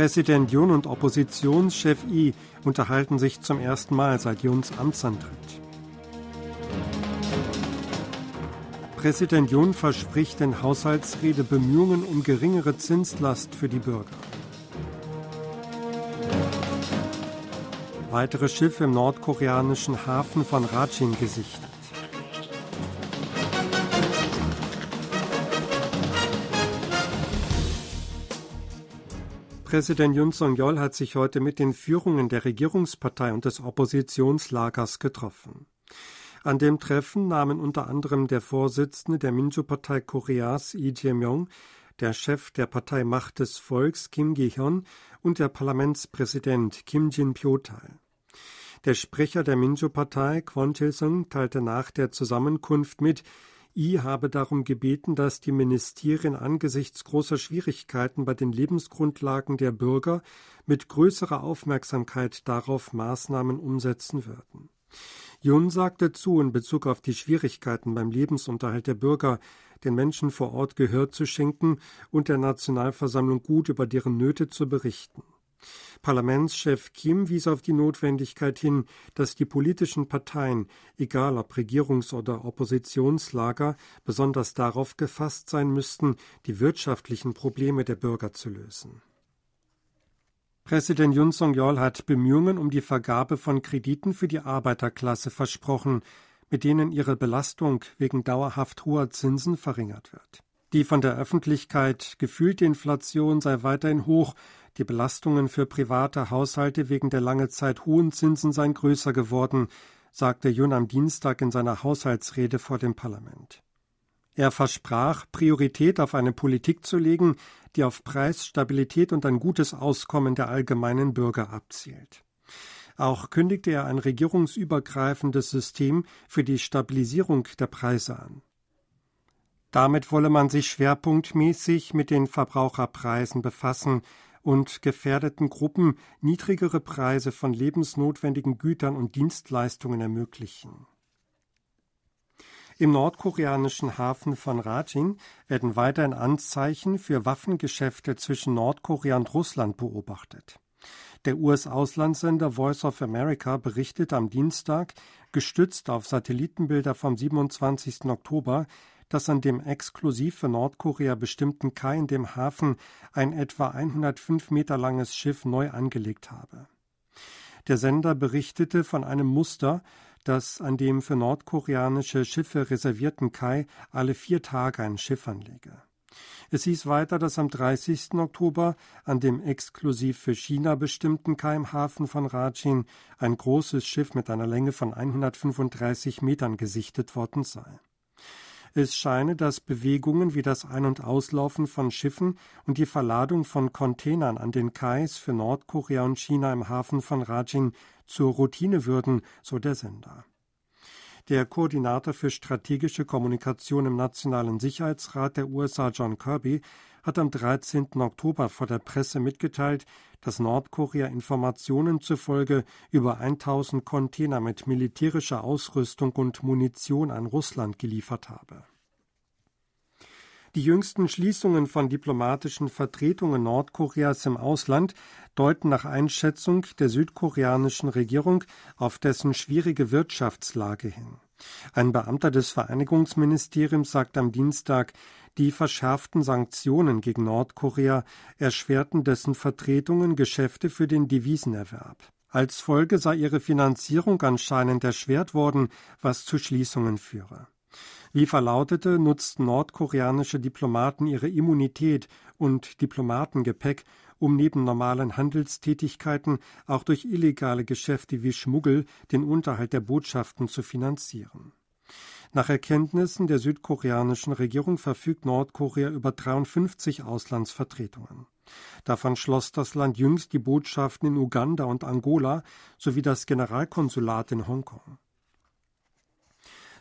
Präsident Jun und Oppositionschef I unterhalten sich zum ersten Mal seit Juns Amtsantritt. Präsident Jun verspricht in Haushaltsrede Bemühungen um geringere Zinslast für die Bürger. Weitere Schiffe im nordkoreanischen Hafen von Rachin gesichtet. Präsident Yun Song-yeol hat sich heute mit den Führungen der Regierungspartei und des Oppositionslagers getroffen. An dem Treffen nahmen unter anderem der Vorsitzende der Minju-Partei Koreas Lee Jae-myung, der Chef der Partei Macht des Volks Kim Gi-hyun und der Parlamentspräsident Kim Jin-pyo teil. Der Sprecher der Minju-Partei Kwon Chil-sung teilte nach der Zusammenkunft mit, I habe darum gebeten, dass die Ministerien angesichts großer Schwierigkeiten bei den Lebensgrundlagen der Bürger mit größerer Aufmerksamkeit darauf Maßnahmen umsetzen würden. Jun sagte zu, in Bezug auf die Schwierigkeiten beim Lebensunterhalt der Bürger, den Menschen vor Ort Gehör zu schenken und der Nationalversammlung gut über deren Nöte zu berichten. Parlamentschef Kim wies auf die Notwendigkeit hin, dass die politischen Parteien, egal ob Regierungs- oder Oppositionslager, besonders darauf gefasst sein müssten, die wirtschaftlichen Probleme der Bürger zu lösen. Präsident Yun Song-yeol hat Bemühungen um die Vergabe von Krediten für die Arbeiterklasse versprochen, mit denen ihre Belastung wegen dauerhaft hoher Zinsen verringert wird. Die von der Öffentlichkeit gefühlte Inflation sei weiterhin hoch die Belastungen für private Haushalte wegen der lange Zeit hohen Zinsen seien größer geworden, sagte Jun am Dienstag in seiner Haushaltsrede vor dem Parlament. Er versprach, Priorität auf eine Politik zu legen, die auf Preisstabilität und ein gutes Auskommen der allgemeinen Bürger abzielt. Auch kündigte er ein regierungsübergreifendes System für die Stabilisierung der Preise an. Damit wolle man sich schwerpunktmäßig mit den Verbraucherpreisen befassen, und gefährdeten Gruppen niedrigere Preise von lebensnotwendigen Gütern und Dienstleistungen ermöglichen. Im nordkoreanischen Hafen von Rajin werden weiterhin Anzeichen für Waffengeschäfte zwischen Nordkorea und Russland beobachtet. Der US-Auslandssender Voice of America berichtet am Dienstag, gestützt auf Satellitenbilder vom 27. Oktober, dass an dem exklusiv für Nordkorea bestimmten Kai in dem Hafen ein etwa 105 Meter langes Schiff neu angelegt habe. Der Sender berichtete von einem Muster, das an dem für nordkoreanische Schiffe reservierten Kai alle vier Tage ein Schiff anlege. Es hieß weiter, dass am 30. Oktober an dem exklusiv für China bestimmten Kai im Hafen von Rajin ein großes Schiff mit einer Länge von 135 Metern gesichtet worden sei. Es scheine, dass Bewegungen wie das Ein- und Auslaufen von Schiffen und die Verladung von Containern an den Kais für Nordkorea und China im Hafen von Rajin zur Routine würden, so der Sender. Der Koordinator für strategische Kommunikation im Nationalen Sicherheitsrat der USA, John Kirby, hat am 13. Oktober vor der Presse mitgeteilt, dass Nordkorea Informationen zufolge über 1000 Container mit militärischer Ausrüstung und Munition an Russland geliefert habe. Die jüngsten Schließungen von diplomatischen Vertretungen Nordkoreas im Ausland deuten nach Einschätzung der südkoreanischen Regierung auf dessen schwierige Wirtschaftslage hin. Ein Beamter des Vereinigungsministeriums sagt am Dienstag, die verschärften Sanktionen gegen Nordkorea erschwerten dessen Vertretungen Geschäfte für den Devisenerwerb. Als Folge sei ihre Finanzierung anscheinend erschwert worden, was zu Schließungen führe. Wie verlautete, nutzten nordkoreanische Diplomaten ihre Immunität und Diplomatengepäck, um neben normalen Handelstätigkeiten auch durch illegale Geschäfte wie Schmuggel den Unterhalt der Botschaften zu finanzieren. Nach Erkenntnissen der südkoreanischen Regierung verfügt Nordkorea über 53 Auslandsvertretungen. Davon schloss das Land jüngst die Botschaften in Uganda und Angola sowie das Generalkonsulat in Hongkong.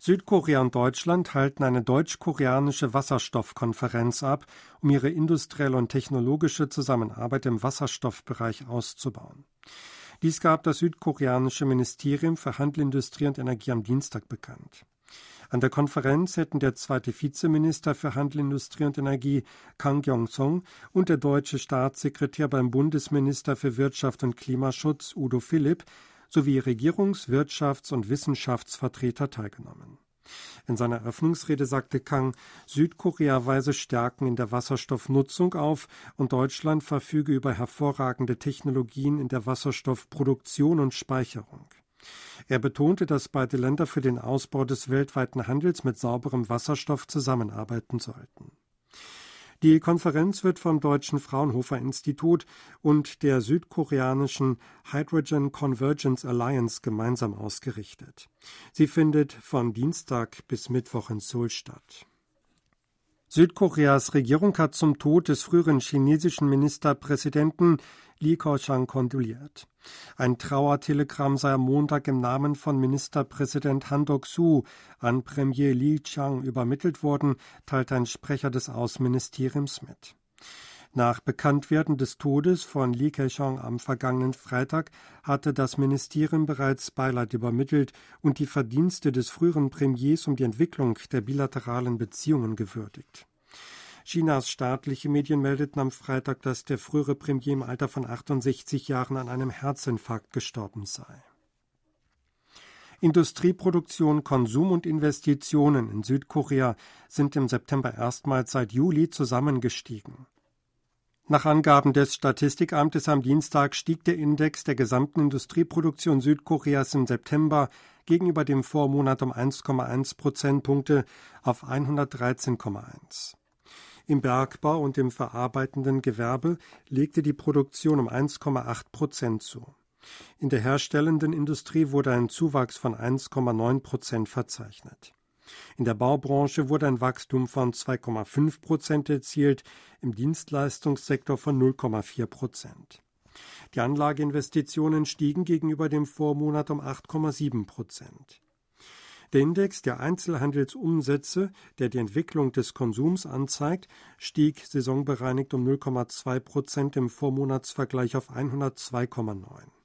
Südkorea und Deutschland halten eine deutsch-koreanische Wasserstoffkonferenz ab, um ihre industrielle und technologische Zusammenarbeit im Wasserstoffbereich auszubauen. Dies gab das südkoreanische Ministerium für Handel, Industrie und Energie am Dienstag bekannt. An der Konferenz hätten der zweite Vizeminister für Handel, Industrie und Energie Kang Gyong-song und der deutsche Staatssekretär beim Bundesminister für Wirtschaft und Klimaschutz Udo Philipp sowie Regierungs-, Wirtschafts- und Wissenschaftsvertreter teilgenommen. In seiner Eröffnungsrede sagte Kang, Südkorea weise Stärken in der Wasserstoffnutzung auf und Deutschland verfüge über hervorragende Technologien in der Wasserstoffproduktion und Speicherung. Er betonte, dass beide Länder für den Ausbau des weltweiten Handels mit sauberem Wasserstoff zusammenarbeiten sollten. Die Konferenz wird vom Deutschen Fraunhofer Institut und der südkoreanischen Hydrogen Convergence Alliance gemeinsam ausgerichtet. Sie findet von Dienstag bis Mittwoch in Seoul statt. Südkoreas Regierung hat zum Tod des früheren chinesischen Ministerpräsidenten Li Keqiang kondoliert. Ein Trauertelegramm sei am Montag im Namen von Ministerpräsident Han Dok-soo an Premier Li Qiang übermittelt worden, teilte ein Sprecher des Außenministeriums mit. Nach Bekanntwerden des Todes von Li Keqiang am vergangenen Freitag hatte das Ministerium bereits Beileid übermittelt und die Verdienste des früheren Premiers um die Entwicklung der bilateralen Beziehungen gewürdigt. Chinas staatliche Medien meldeten am Freitag, dass der frühere Premier im Alter von 68 Jahren an einem Herzinfarkt gestorben sei. Industrieproduktion, Konsum und Investitionen in Südkorea sind im September erstmals seit Juli zusammengestiegen. Nach Angaben des Statistikamtes am Dienstag stieg der Index der gesamten Industrieproduktion Südkoreas im September gegenüber dem Vormonat um 1,1 Prozentpunkte auf 113,1. Im Bergbau und im verarbeitenden Gewerbe legte die Produktion um 1,8 Prozent zu. In der herstellenden Industrie wurde ein Zuwachs von 1,9 Prozent verzeichnet. In der Baubranche wurde ein Wachstum von 2,5 Prozent erzielt, im Dienstleistungssektor von 0,4 Prozent. Die Anlageinvestitionen stiegen gegenüber dem Vormonat um 8,7 Prozent. Der Index der Einzelhandelsumsätze, der die Entwicklung des Konsums anzeigt, stieg saisonbereinigt um 0,2 Prozent im Vormonatsvergleich auf 102,9.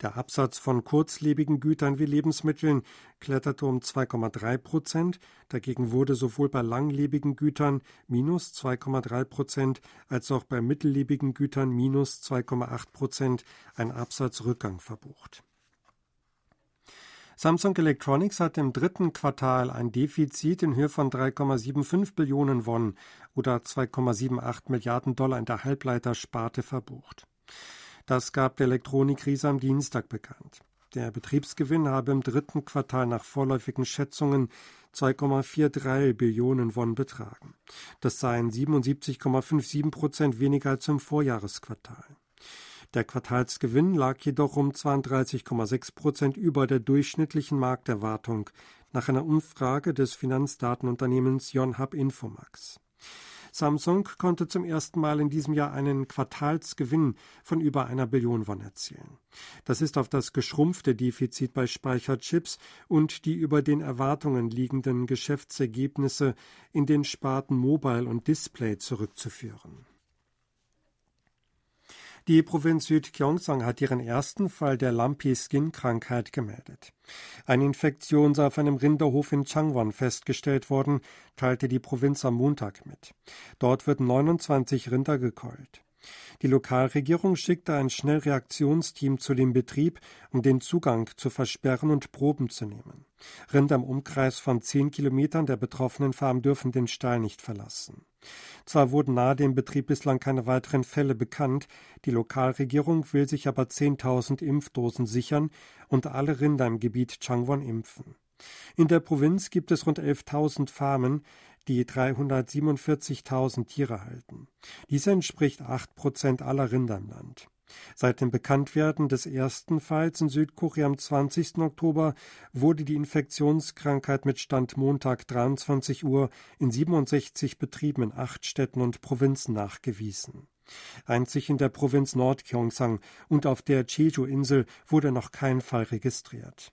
Der Absatz von kurzlebigen Gütern wie Lebensmitteln kletterte um 2,3 Prozent. Dagegen wurde sowohl bei langlebigen Gütern minus 2,3 Prozent als auch bei mittellebigen Gütern minus 2,8 Prozent ein Absatzrückgang verbucht. Samsung Electronics hat im dritten Quartal ein Defizit in Höhe von 3,75 Billionen Won oder 2,78 Milliarden Dollar in der Halbleitersparte verbucht. Das gab der Elektronikkrise am Dienstag bekannt. Der Betriebsgewinn habe im dritten Quartal nach vorläufigen Schätzungen 2,43 Billionen Won betragen. Das seien 77,57 Prozent weniger als im Vorjahresquartal. Der Quartalsgewinn lag jedoch um 32,6 Prozent über der durchschnittlichen Markterwartung nach einer Umfrage des Finanzdatenunternehmens Yonhap Infomax. Samsung konnte zum ersten Mal in diesem Jahr einen Quartalsgewinn von über einer Billion Won erzielen. Das ist auf das geschrumpfte Defizit bei Speicherchips und die über den Erwartungen liegenden Geschäftsergebnisse in den Sparten Mobile und Display zurückzuführen. Die Provinz Südgyeongsang hat ihren ersten Fall der Lumpy-Skin-Krankheit gemeldet. Eine Infektion sei auf einem Rinderhof in Changwon festgestellt worden, teilte die Provinz am Montag mit. Dort wird 29 Rinder gekeult. Die Lokalregierung schickte ein Schnellreaktionsteam zu dem Betrieb, um den Zugang zu versperren und Proben zu nehmen. Rinder im Umkreis von zehn Kilometern der betroffenen Farm dürfen den Stall nicht verlassen. Zwar wurden nahe dem Betrieb bislang keine weiteren Fälle bekannt, die Lokalregierung will sich aber 10.000 Impfdosen sichern und alle Rinder im Gebiet Changwon impfen. In der Provinz gibt es rund 11.000 Farmen, die 347.000 Tiere halten. Dies entspricht acht Prozent aller Rinder im Land. Seit dem Bekanntwerden des ersten Falls in Südkorea am 20. Oktober wurde die Infektionskrankheit mit Stand Montag 23 Uhr in 67 Betrieben in acht Städten und Provinzen nachgewiesen. Einzig in der Provinz Nordgyeongsang und auf der Jeju-Insel wurde noch kein Fall registriert.